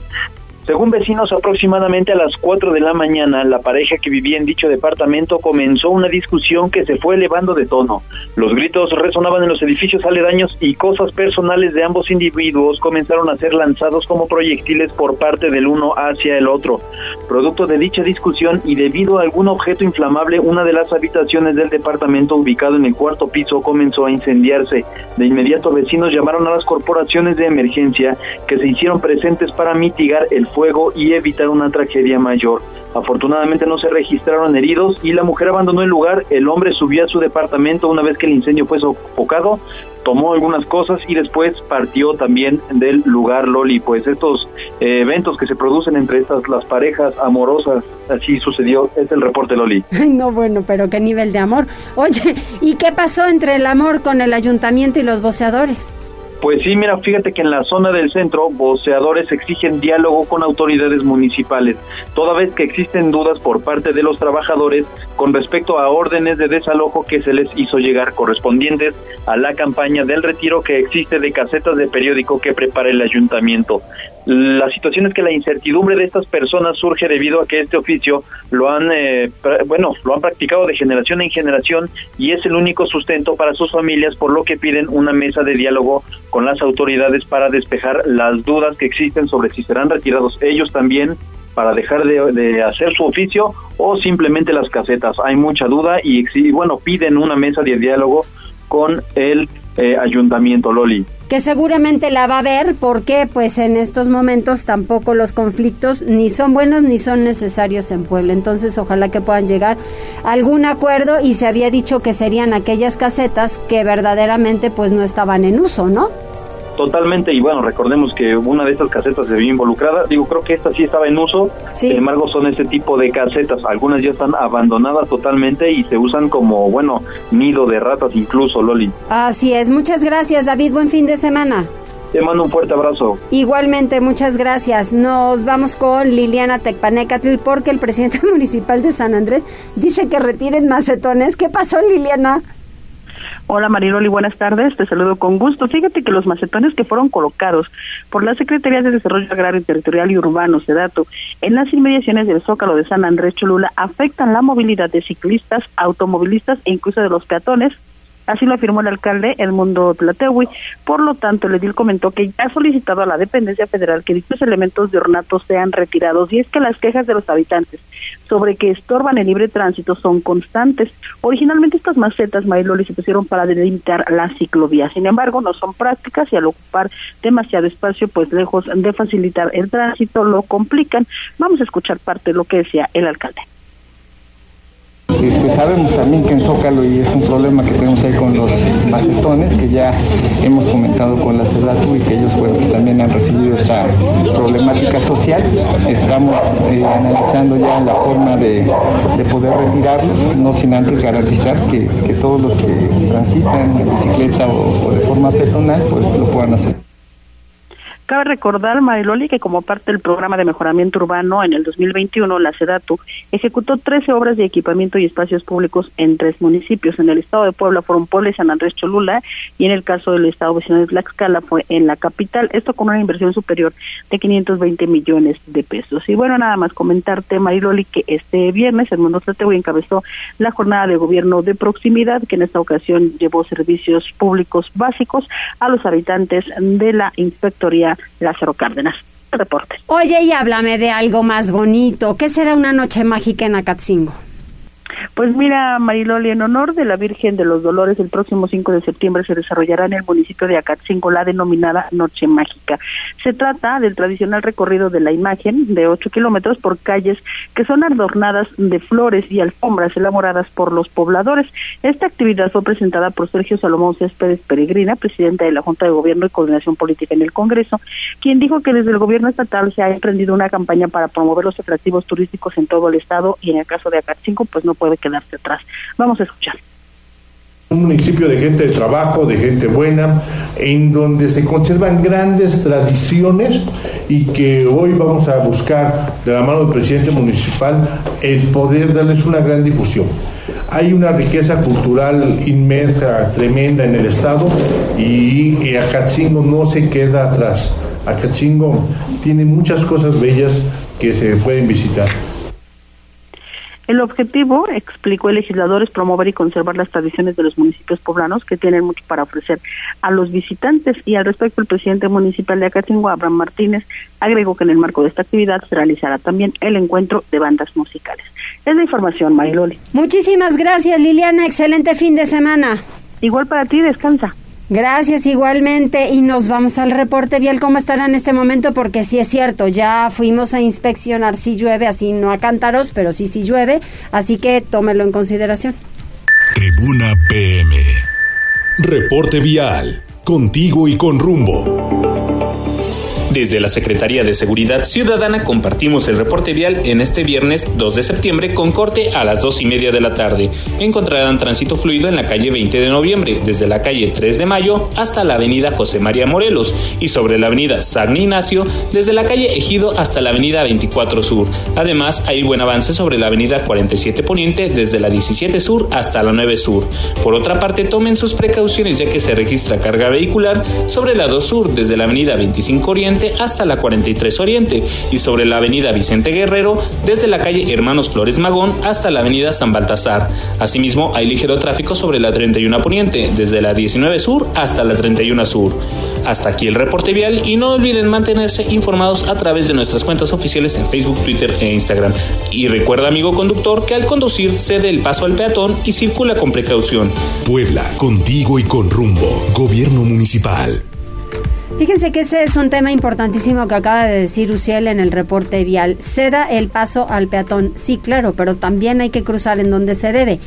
Según vecinos, aproximadamente a las 4 de la mañana, la pareja que vivía en dicho departamento comenzó una discusión que se fue elevando de tono. Los gritos resonaban en los edificios aledaños y cosas personales de ambos individuos comenzaron a ser lanzados como proyectiles por parte del uno hacia el otro. Producto de dicha discusión y debido a algún objeto inflamable, una de las habitaciones del departamento ubicado en el cuarto piso comenzó a incendiarse. De inmediato vecinos llamaron a las corporaciones de emergencia que se hicieron presentes para mitigar el fuego y evitar una tragedia mayor. Afortunadamente no se registraron heridos y la mujer abandonó el lugar. El hombre subió a su departamento una vez que el incendio fue sofocado, tomó algunas cosas y después partió también del lugar Loli. Pues estos eh, eventos que se producen entre estas las parejas amorosas, así sucedió. Es el reporte Loli. Ay, no, bueno, pero qué nivel de amor. Oye, ¿y qué pasó entre el amor con el ayuntamiento y los voceadores? Pues sí, mira, fíjate que en la zona del centro, voceadores exigen diálogo con autoridades municipales, toda vez que existen dudas por parte de los trabajadores con respecto a órdenes de desalojo que se les hizo llegar correspondientes a la campaña del retiro que existe de casetas de periódico que prepara el ayuntamiento. La situación es que la incertidumbre de estas personas surge debido a que este oficio lo han, eh, bueno, lo han practicado de generación en generación y es el único sustento para sus familias, por lo que piden una mesa de diálogo con las autoridades para despejar las dudas que existen sobre si serán retirados ellos también para dejar de, hacer su oficio o simplemente las casetas. Hay mucha duda y, y bueno, piden una mesa de diálogo con el eh, ayuntamiento, Loli. Que seguramente la va a ver porque pues en estos momentos tampoco los conflictos ni son buenos ni son necesarios en Puebla. Entonces ojalá que puedan llegar a algún acuerdo y se había dicho que serían aquellas casetas que verdaderamente pues no estaban en uso, ¿no? Totalmente, y bueno, recordemos que una de estas casetas se vio involucrada. Digo, creo que esta sí estaba en uso, sin embargo, son este tipo de casetas. Algunas ya están abandonadas totalmente y se usan como, bueno, nido de ratas, incluso, Loli. Así es, muchas gracias, David. Buen fin de semana. Te mando un fuerte abrazo. Igualmente, muchas gracias. Nos vamos con Liliana Tecpanecatl porque el presidente municipal de San Andrés dice que retiren macetones. ¿Qué pasó, Liliana? Hola Mariloli, buenas tardes, te saludo con gusto. Fíjate que los macetones que fueron colocados por la Secretaría de Desarrollo Agrario, Territorial y Urbano, SEDATO, en las inmediaciones del Zócalo de San Andrés Cholula afectan la movilidad de ciclistas, automovilistas e incluso de los peatones, Así lo afirmó el alcalde Edmundo Tlatewi. Por lo tanto, el edil comentó que ya ha solicitado a la dependencia federal que dichos elementos de ornato sean retirados y es que las quejas de los habitantes sobre que estorban el libre tránsito son constantes. Originalmente estas macetas, Mariloli, se pusieron para delimitar la ciclovía. Sin embargo, no son prácticas y al ocupar demasiado espacio, pues lejos de facilitar el tránsito, lo complican. Vamos a escuchar parte de lo que decía el alcalde. Este, sabemos también que en Zócalo, y es un problema que tenemos ahí con los macetones, que ya hemos comentado con la CEDATU y que ellos también han recibido esta problemática social. Estamos eh, analizando ya la forma de, poder retirarlos, no sin antes garantizar que, todos los que transitan en bicicleta o, o de forma peatonal pues lo puedan hacer. Cabe recordar, Mariloli, que como parte del programa de mejoramiento urbano en el 2021, la SEDATU ejecutó 13 obras de equipamiento y espacios públicos en tres municipios. En el estado de Puebla fueron Puebla y San Andrés Cholula, y en el caso del estado vecino de Tlaxcala fue en la capital. Esto con una inversión superior de 520 millones de pesos. Y bueno, nada más comentarte, Mariloli, que este viernes el Mundo Tlatewi encabezó la jornada de gobierno de proximidad, que en esta ocasión llevó servicios públicos básicos a los habitantes de la Inspectoría Lázaro Cárdenas. Reporte. Oye, y háblame de algo más bonito. ¿Qué será una noche mágica en Acatzingo? Pues mira, Mariloli, en honor de la Virgen de los Dolores, el próximo 5 de septiembre se desarrollará en el municipio de Acatzingo la denominada Noche Mágica. Se trata del tradicional recorrido de la imagen de 8 kilómetros por calles que son adornadas de flores y alfombras elaboradas por los pobladores. Esta actividad fue presentada por Sergio Salomón Céspedes Peregrina, presidente de la Junta de Gobierno y Coordinación Política en el Congreso, quien dijo que desde el gobierno estatal se ha emprendido una campaña para promover los atractivos turísticos en todo el estado y en el caso de Acatzingo, pues no puede quedarse atrás. Vamos a escuchar. Un municipio de gente de trabajo, de gente buena, en donde se conservan grandes tradiciones y que hoy vamos a buscar de la mano del presidente municipal el poder darles una gran difusión. Hay una riqueza cultural inmersa, tremenda en el Estado y Acatzingo no se queda atrás. Acatzingo tiene muchas cosas bellas que se pueden visitar. El objetivo, explicó el legislador, es promover y conservar las tradiciones de los municipios poblanos que tienen mucho para ofrecer a los visitantes. Y al respecto, el presidente municipal de Acatingo, Abraham Martínez, agregó que en el marco de esta actividad se realizará también el encuentro de bandas musicales. Es la información, Mariloli. Muchísimas gracias, Liliana. Excelente fin de semana. Igual para ti, descansa. Gracias igualmente y nos vamos al reporte vial cómo estará en este momento porque sí es cierto, ya fuimos a inspeccionar si llueve, así no a cántaros, pero sí sí llueve, así que tómelo en consideración. Tribuna PM. Reporte vial, contigo y con rumbo. Desde la Secretaría de Seguridad Ciudadana compartimos el reporte vial en este viernes 2 de septiembre con corte a las 2 y media de la tarde. Encontrarán tránsito fluido en la calle 20 de noviembre, desde la calle 3 de mayo hasta la avenida José María Morelos y sobre la avenida San Ignacio, desde la calle Ejido hasta la avenida 24 Sur. Además, hay buen avance sobre la avenida 47 Poniente, desde la 17 Sur hasta la 9 Sur. Por otra parte, tomen sus precauciones ya que se registra carga vehicular sobre la 2 Sur, desde la avenida 25 Oriente hasta la 43 Oriente y sobre la avenida Vicente Guerrero desde la calle Hermanos Flores Magón hasta la avenida San Baltasar. Asimismo, hay ligero tráfico sobre la 31 Poniente desde la 19 Sur hasta la 31 Sur. Hasta aquí el reporte vial y no olviden mantenerse informados a través de nuestras cuentas oficiales en Facebook, Twitter e Instagram. Y recuerda, amigo conductor, que al conducir cede el paso al peatón y circula con precaución. Puebla, contigo y con rumbo. Gobierno Municipal. Fíjense que ese es un tema importantísimo que acaba de decir Uciel en el reporte vial. Ceda el paso al peatón. Sí, claro, pero también hay que cruzar en donde se debe.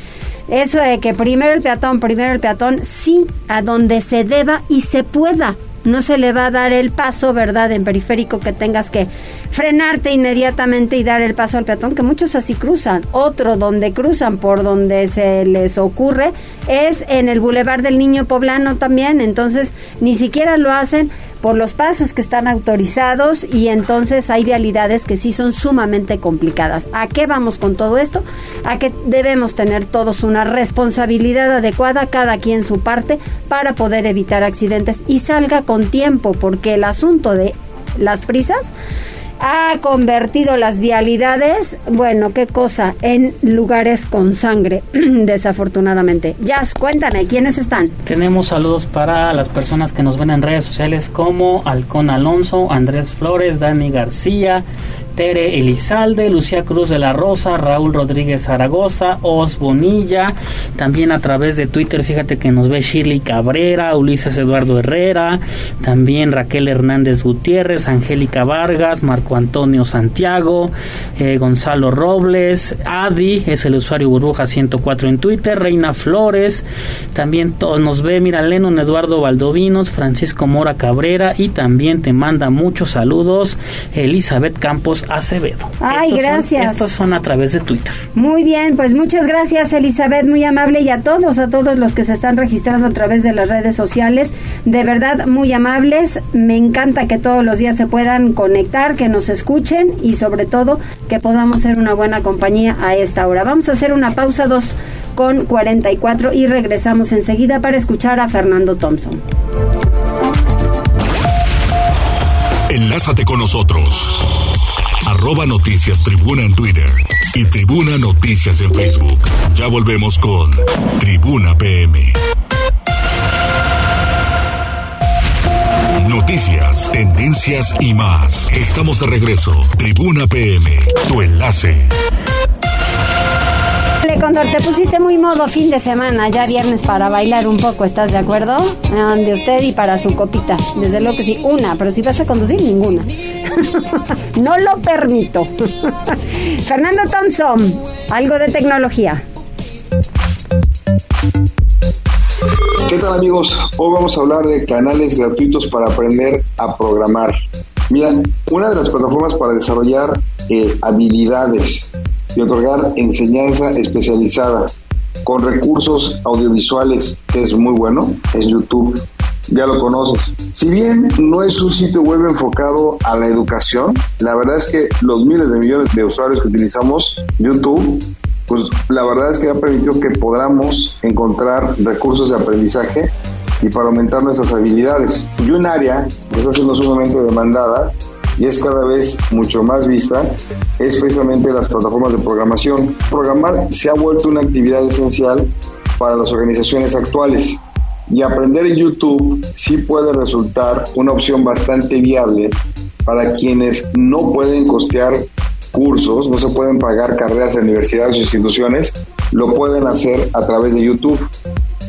Eso de que primero el peatón, primero el peatón, sí, a donde se deba y se pueda no se le va a dar el paso, ¿verdad? En periférico que tengas que frenarte inmediatamente y dar el paso al peatón, que muchos así cruzan. Otro donde cruzan por donde se les ocurre es en el Boulevard del Niño Poblano también, entonces ni siquiera lo hacen por los pasos que están autorizados y entonces hay vialidades que sí son sumamente complicadas. ¿A qué vamos con todo esto? A que debemos tener todos una responsabilidad adecuada, cada quien su parte, para poder evitar accidentes y salga con tiempo, porque el asunto de las prisas ha convertido las vialidades, bueno, qué cosa, en lugares con sangre, desafortunadamente. Jazz, cuéntame, ¿quiénes están? Tenemos saludos para las personas que nos ven en redes sociales como Alcón Alonso, Andrés Flores, Dani García, Tere Elizalde, Lucía Cruz de la Rosa, Raúl Rodríguez Zaragoza, Os Bonilla, también a través de Twitter, fíjate que nos ve Shirley Cabrera, Ulises Eduardo Herrera, también Raquel Hernández Gutiérrez, Angélica Vargas, Marco Antonio Santiago, eh, Gonzalo Robles, Adi, es el usuario burbuja 104 en Twitter, Reina Flores, también nos ve, mira, Lennon Eduardo Valdovinos, Francisco Mora Cabrera y también te manda muchos saludos Elizabeth Campos Acevedo. Ay, gracias. estos son a través de Twitter. Muy bien, pues muchas gracias Elizabeth, muy amable y a todos, a todos los que se están registrando a través de las redes sociales, de verdad muy amables. Me encanta que todos los días se puedan conectar, que nos escuchen y sobre todo que podamos ser una buena compañía a esta hora. Vamos a hacer una pausa dos con 44 y regresamos enseguida para escuchar a Fernando Thompson. Enlázate con nosotros arroba noticias tribuna en Twitter y tribuna noticias en Facebook. Ya volvemos con Tribuna PM. Noticias, tendencias y más. Estamos de regreso. Tribuna PM, tu enlace. Condor, te pusiste muy modo fin de semana, ya viernes para bailar un poco, ¿estás de acuerdo? De usted y para su copita. Desde luego que sí, una, pero si vas a conducir, ninguna. no lo permito. Fernando Thompson, algo de tecnología. ¿Qué tal amigos? Hoy vamos a hablar de canales gratuitos para aprender a programar. Mira, una de las plataformas para desarrollar eh, habilidades y otorgar enseñanza especializada con recursos audiovisuales, que es muy bueno, es YouTube. Ya lo conoces. Si bien no es un sitio web enfocado a la educación, la verdad es que los miles de millones de usuarios que utilizamos YouTube, pues la verdad es que ha permitido que podamos encontrar recursos de aprendizaje y para aumentar nuestras habilidades. Y un área que está siendo sumamente demandada y es cada vez mucho más vista es precisamente las plataformas de programación. Programar se ha vuelto una actividad esencial para las organizaciones actuales y aprender en YouTube sí puede resultar una opción bastante viable para quienes no pueden costear cursos, no se pueden pagar carreras en universidades o instituciones, lo pueden hacer a través de YouTube.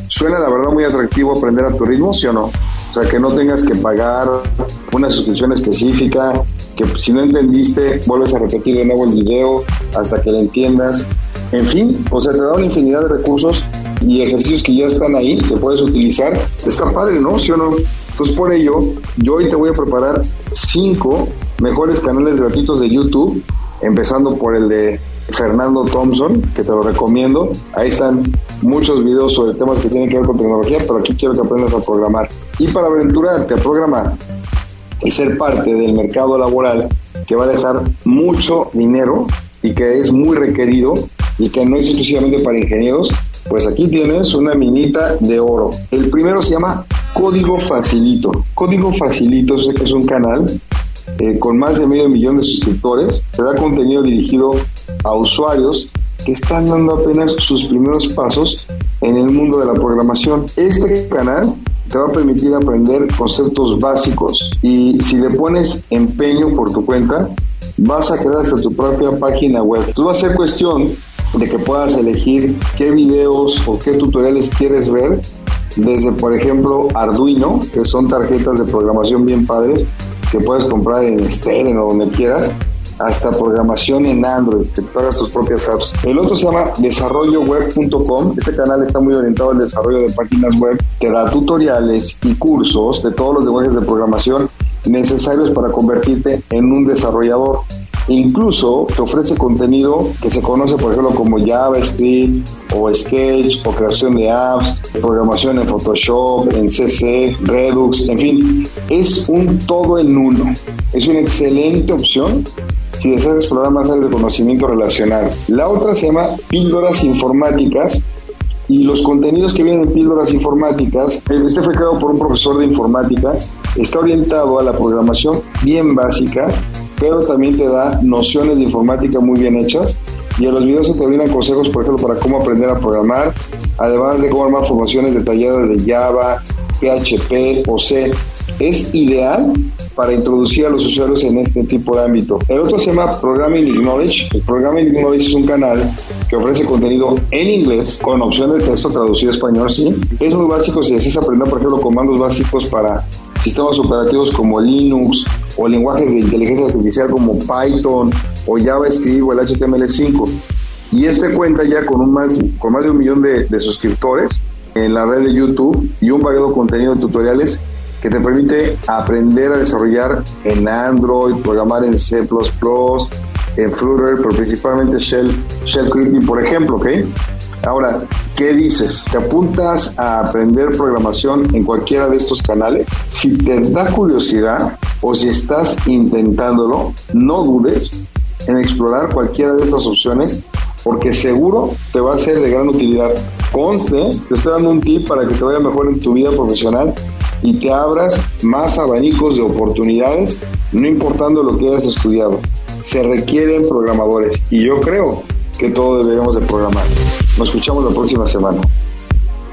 Suena la verdad muy atractivo aprender a tu ritmo, ¿sí o no? O sea, que no tengas que pagar una suscripción específica, que si no entendiste, vuelves a repetir de nuevo el video hasta que lo entiendas. En fin, o sea, te da una infinidad de recursos y ejercicios que ya están ahí, que puedes utilizar. Está padre, ¿no? ¿Sí o no? Entonces, por ello, yo hoy te voy a preparar cinco mejores canales gratuitos de YouTube, empezando por el de Fernando Thompson, que te lo recomiendo. Ahí están muchos videos sobre temas que tienen que ver con tecnología, pero aquí quiero que aprendas a programar. Y para aventurarte a programar y ser parte del mercado laboral que va a dejar mucho dinero y que es muy requerido y que no es exclusivamente para ingenieros, pues aquí tienes una minita de oro. El primero se llama Código Facilito. Código Facilito es un canal eh, con más de medio millón de suscriptores, te da contenido dirigido a usuarios que están dando apenas sus primeros pasos en el mundo de la programación. Este canal te va a permitir aprender conceptos básicos y si le pones empeño por tu cuenta, vas a crear hasta tu propia página web. Tú va a ser cuestión de que puedas elegir qué videos o qué tutoriales quieres ver, desde por ejemplo Arduino, que son tarjetas de programación bien padres, que puedes comprar en Steren o donde quieras, hasta programación en Android, que tú hagas tus propias apps. El otro se llama desarrolloweb.com. Este canal está muy orientado al desarrollo de páginas web, que da tutoriales y cursos de todos los lenguajes de programación necesarios para convertirte en un desarrollador. Incluso te ofrece contenido que se conoce, por ejemplo, como JavaScript o Sketch o creación de apps, programación en Photoshop, en CC, Redux, en fin, es un todo en uno. Es una excelente opción si deseas explorar más áreas de conocimiento. La otra se llama Píldoras Informáticas y los contenidos que vienen en Píldoras Informáticas, este fue creado por un profesor de informática, está orientado a la programación bien básica pero también te da nociones de informática muy bien hechas y en los videos se te brindan consejos, por ejemplo, para cómo aprender a programar, además de cómo armar formaciones detalladas de Java, PHP o C. Es ideal para introducir a los usuarios en este tipo de ámbito. El otro se llama Programming Knowledge. El Programming Knowledge es un canal que ofrece contenido en inglés con opción de texto traducido a español, sí. Es muy básico si deseas aprender, por ejemplo, comandos básicos para sistemas operativos como Linux o lenguajes de inteligencia artificial como Python o JavaScript o el HTML5. Y este cuenta ya con, un más, con más de un millón de, suscriptores en la red de YouTube y un variado contenido de tutoriales que te permite aprender a desarrollar en Android, programar en C++, en Flutter, pero principalmente Shell, Shell Scripting, por ejemplo, ¿ok? Ahora, ¿qué dices? ¿Te apuntas a aprender programación en cualquiera de estos canales? Si te da curiosidad o si estás intentándolo, no dudes en explorar cualquiera de estas opciones porque seguro te va a ser de gran utilidad. Conste, te estoy dando un tip para que te vaya mejor en tu vida profesional y te abras más abanicos de oportunidades, no importando lo que hayas estudiado. Se requieren programadores y yo creo que todos deberíamos de programar. Nos escuchamos la próxima semana.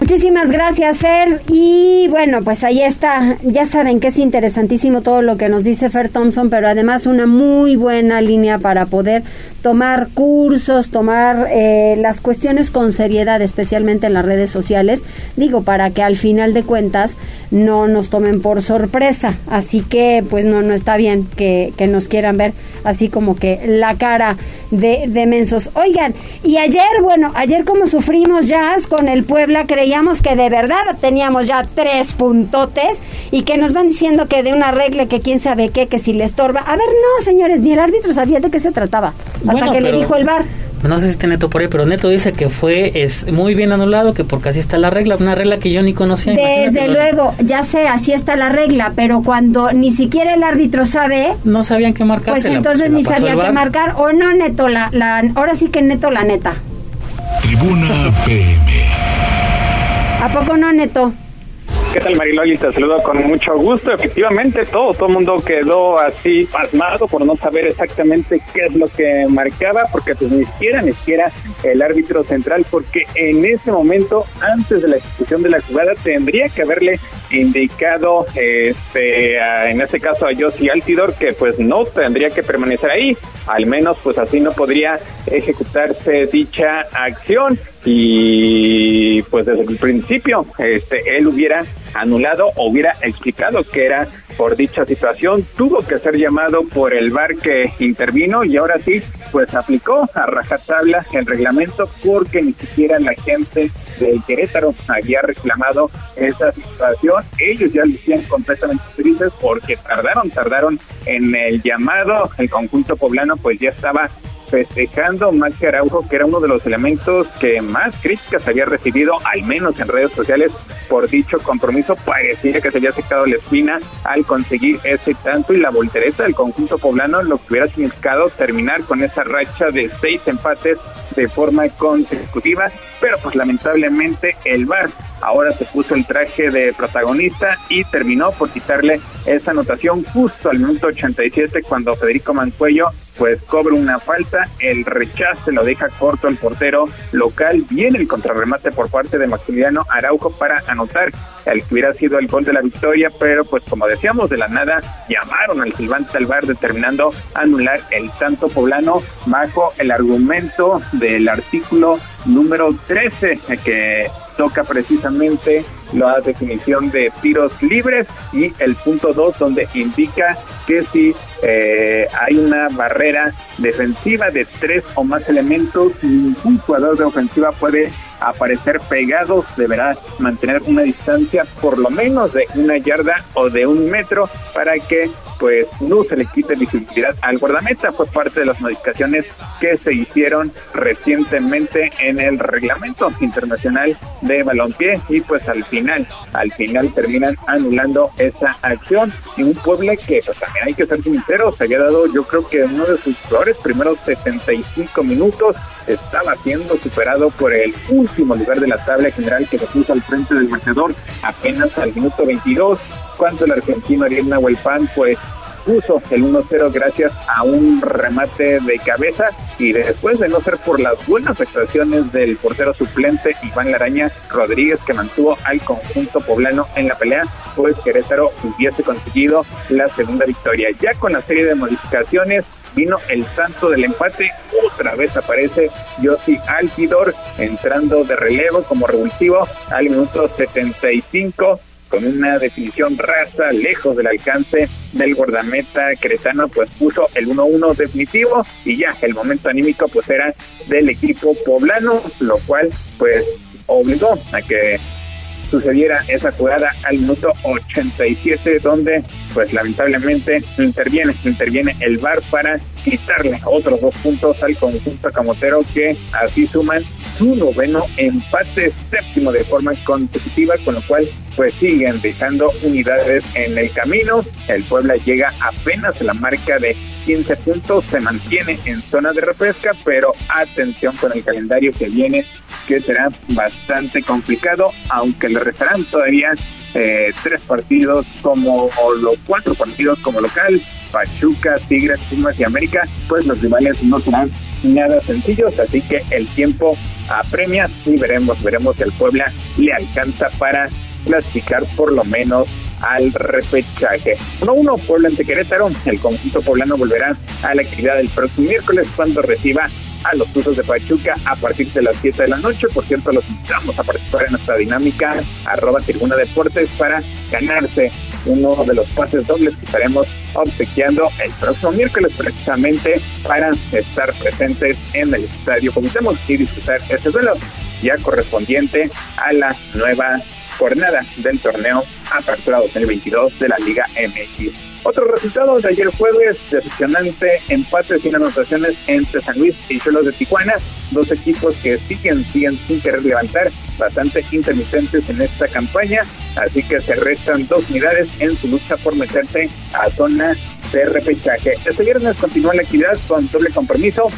Muchísimas gracias, Fer. Y bueno, pues ahí está. Ya saben que es interesantísimo todo lo que nos dice Fer Thompson, pero además una muy buena línea para poder tomar cursos, tomar eh, las cuestiones con seriedad, especialmente en las redes sociales. Digo, para que al final de cuentas no nos tomen por sorpresa. Así que, pues no, no está bien que, que nos quieran ver así como que la cara de, de mensos. Oigan, y ayer, bueno, ayer como sufrimos jazz con el Puebla, creíamos que de verdad teníamos ya tres puntotes y que nos van diciendo que de una regla que quién sabe qué, que si le estorba. A ver, no, señores, ni el árbitro sabía de qué se trataba hasta que le dijo el bar no sé si está Neto por ahí, pero Neto dice que fue es muy bien anulado, que porque así está la regla, una regla que yo ni conocía. Desde luego, ya sé, así está la regla, pero cuando ni siquiera el árbitro sabe... No sabían qué marcar. Pues entonces ni sabía qué marcar, o no Neto, la, la, ahora sí que Neto la neta. Tribuna PM. ¿A poco no Neto? ¿Qué tal Mariloli? Te saludo con mucho gusto. Efectivamente, todo, todo el mundo quedó así pasmado por no saber exactamente qué es lo que marcaba, porque pues ni siquiera, ni siquiera el árbitro central, porque en ese momento, antes de la ejecución de la jugada, tendría que haberle indicado, este, en este caso a Josie Altidor, que pues no tendría que permanecer ahí, al menos pues así no podría ejecutarse dicha acción y pues desde el principio este él hubiera anulado o hubiera explicado que era por dicha situación. Tuvo que ser llamado por el bar que intervino y ahora sí pues aplicó a rajatabla el reglamento porque ni siquiera la gente del Querétaro había reclamado esa situación. Ellos ya lo hicieron completamente tristes porque tardaron tardaron en el llamado. El conjunto poblano pues ya estaba festejando Maxi Araujo, que era uno de los elementos que más críticas había recibido, al menos en redes sociales, por dicho compromiso. Parecía que se había secado la espina al conseguir ese tanto y la voltereta del conjunto poblano, lo que hubiera significado terminar con esa racha de seis empates de forma consecutiva, pero pues lamentablemente el VAR ahora se puso el traje de protagonista y terminó por quitarle esa anotación justo al minuto 87 cuando Federico Mancuello pues cobra una falta, el rechazo lo deja corto el portero local, viene el contrarremate por parte de Maximiliano Araujo para anotar el que hubiera sido el gol de la victoria, pero pues como decíamos de la nada, llamaron al silbante al bar determinando anular el tanto poblano bajo el argumento del artículo número 13 que toca precisamente la definición de tiros libres y el punto 2 donde indica que si eh, hay una barrera defensiva de tres o más elementos, ningún jugador de ofensiva puede aparecer pegados, deberá mantener una distancia por lo menos de una yarda o de un metro para que pues no se le quite visibilidad al guardameta. Fue parte de las modificaciones que se hicieron recientemente en el reglamento internacional de balompié. Y pues al final, al final terminan anulando esa acción y un pueblo que pues también hay que ser sinceros, se había dado yo creo que uno de sus peores primeros 75 minutos. Estaba siendo superado por el último lugar de la tabla general que se puso al frente del marcador apenas al minuto 22 cuando el argentino Ariel Nahuelpan pues puso el 1-0 gracias a un remate de cabeza y después de no ser por las buenas actuaciones del portero suplente Iván Laraña Rodríguez que mantuvo al conjunto poblano en la pelea, pues Querétaro hubiese conseguido la segunda victoria. Ya con la serie de modificaciones vino el santo del empate, otra vez aparece Yossi Altidor entrando de relevo como revulsivo al minuto 75 con una definición rasa, lejos del alcance del guardameta cretano, pues puso el 1-1 definitivo y ya el momento anímico pues era del equipo poblano, lo cual pues obligó a que sucediera esa jugada al minuto 87 donde pues lamentablemente interviene interviene el VAR para quitarle otros dos puntos al conjunto camotero que así suman su noveno empate séptimo de forma consecutiva, con lo cual pues siguen dejando unidades en el camino. El Puebla llega apenas a la marca de 15 puntos, se mantiene en zona de repesca, pero atención con el calendario que viene, que será bastante complicado, aunque le restarán todavía eh, tres partidos como o los cuatro partidos como local, Pachuca, Tigres, Pumas y América, pues los rivales no serán nada sencillos, así que el tiempo apremia y veremos, veremos si el Puebla le alcanza para clasificar por lo menos al repechaje. 1-1 Puebla ante Querétaro. El conjunto poblano volverá a la actividad el próximo miércoles cuando reciba a los Tuzos de Pachuca a partir de las 7 de la noche. Por cierto, los invitamos a participar en nuestra dinámica arroba Tribuna Deportes para ganarse uno de los pases dobles que estaremos obsequiando el próximo miércoles precisamente para estar presentes en el estadio Comitemos y disfrutar este duelo ya correspondiente a la nueva jornada del torneo Apertura 2022 de la Liga MX. Otros resultados de ayer jueves, decepcionante empate sin anotaciones entre San Luis y Cholos de Tijuana, dos equipos que siguen, siguen sin querer levantar, bastante intermitentes en esta campaña, así que se restan dos unidades en su lucha por meterse a zona de repechaje. Este viernes continúa la actividad con doble compromiso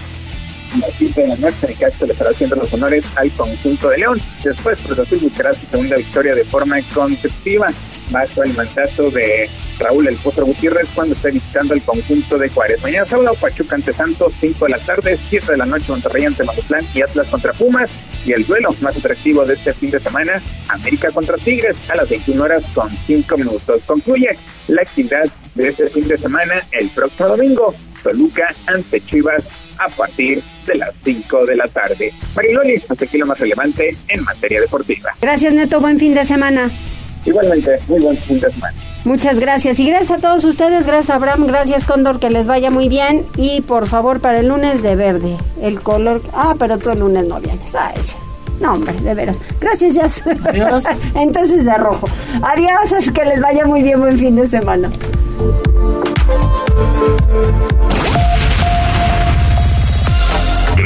a las 7 de la noche, Necaxa le estará haciendo los honores al conjunto de León. Después, Cruz Azul buscará su segunda victoria de forma consecutiva bajo el mandato de Raúl El Potro Gutiérrez cuando esté visitando el conjunto de Juárez. Mañana sábado, Pachuca ante Santos, 5 de la tarde, 7 de la noche, Monterrey ante Mazatlán y Atlas contra Pumas. Y el duelo más atractivo de este fin de semana, América contra Tigres, a las 21 horas con 5 minutos. Concluye la actividad de este fin de semana el próximo domingo, Toluca ante Chivas a partir de las 5 de la tarde. Mariloli, hasta aquí lo más relevante en materia deportiva. Gracias, Neto. Buen fin de semana. Igualmente, muy buen fin de semana. Muchas gracias y gracias a todos ustedes, gracias Abraham, gracias Cóndor, que les vaya muy bien y por favor para el lunes de verde, el color, ah, pero tú el lunes no vienes, ay, no hombre, de veras, gracias Jazz, Adiós. entonces de rojo, adiós, que les vaya muy bien, buen fin de semana.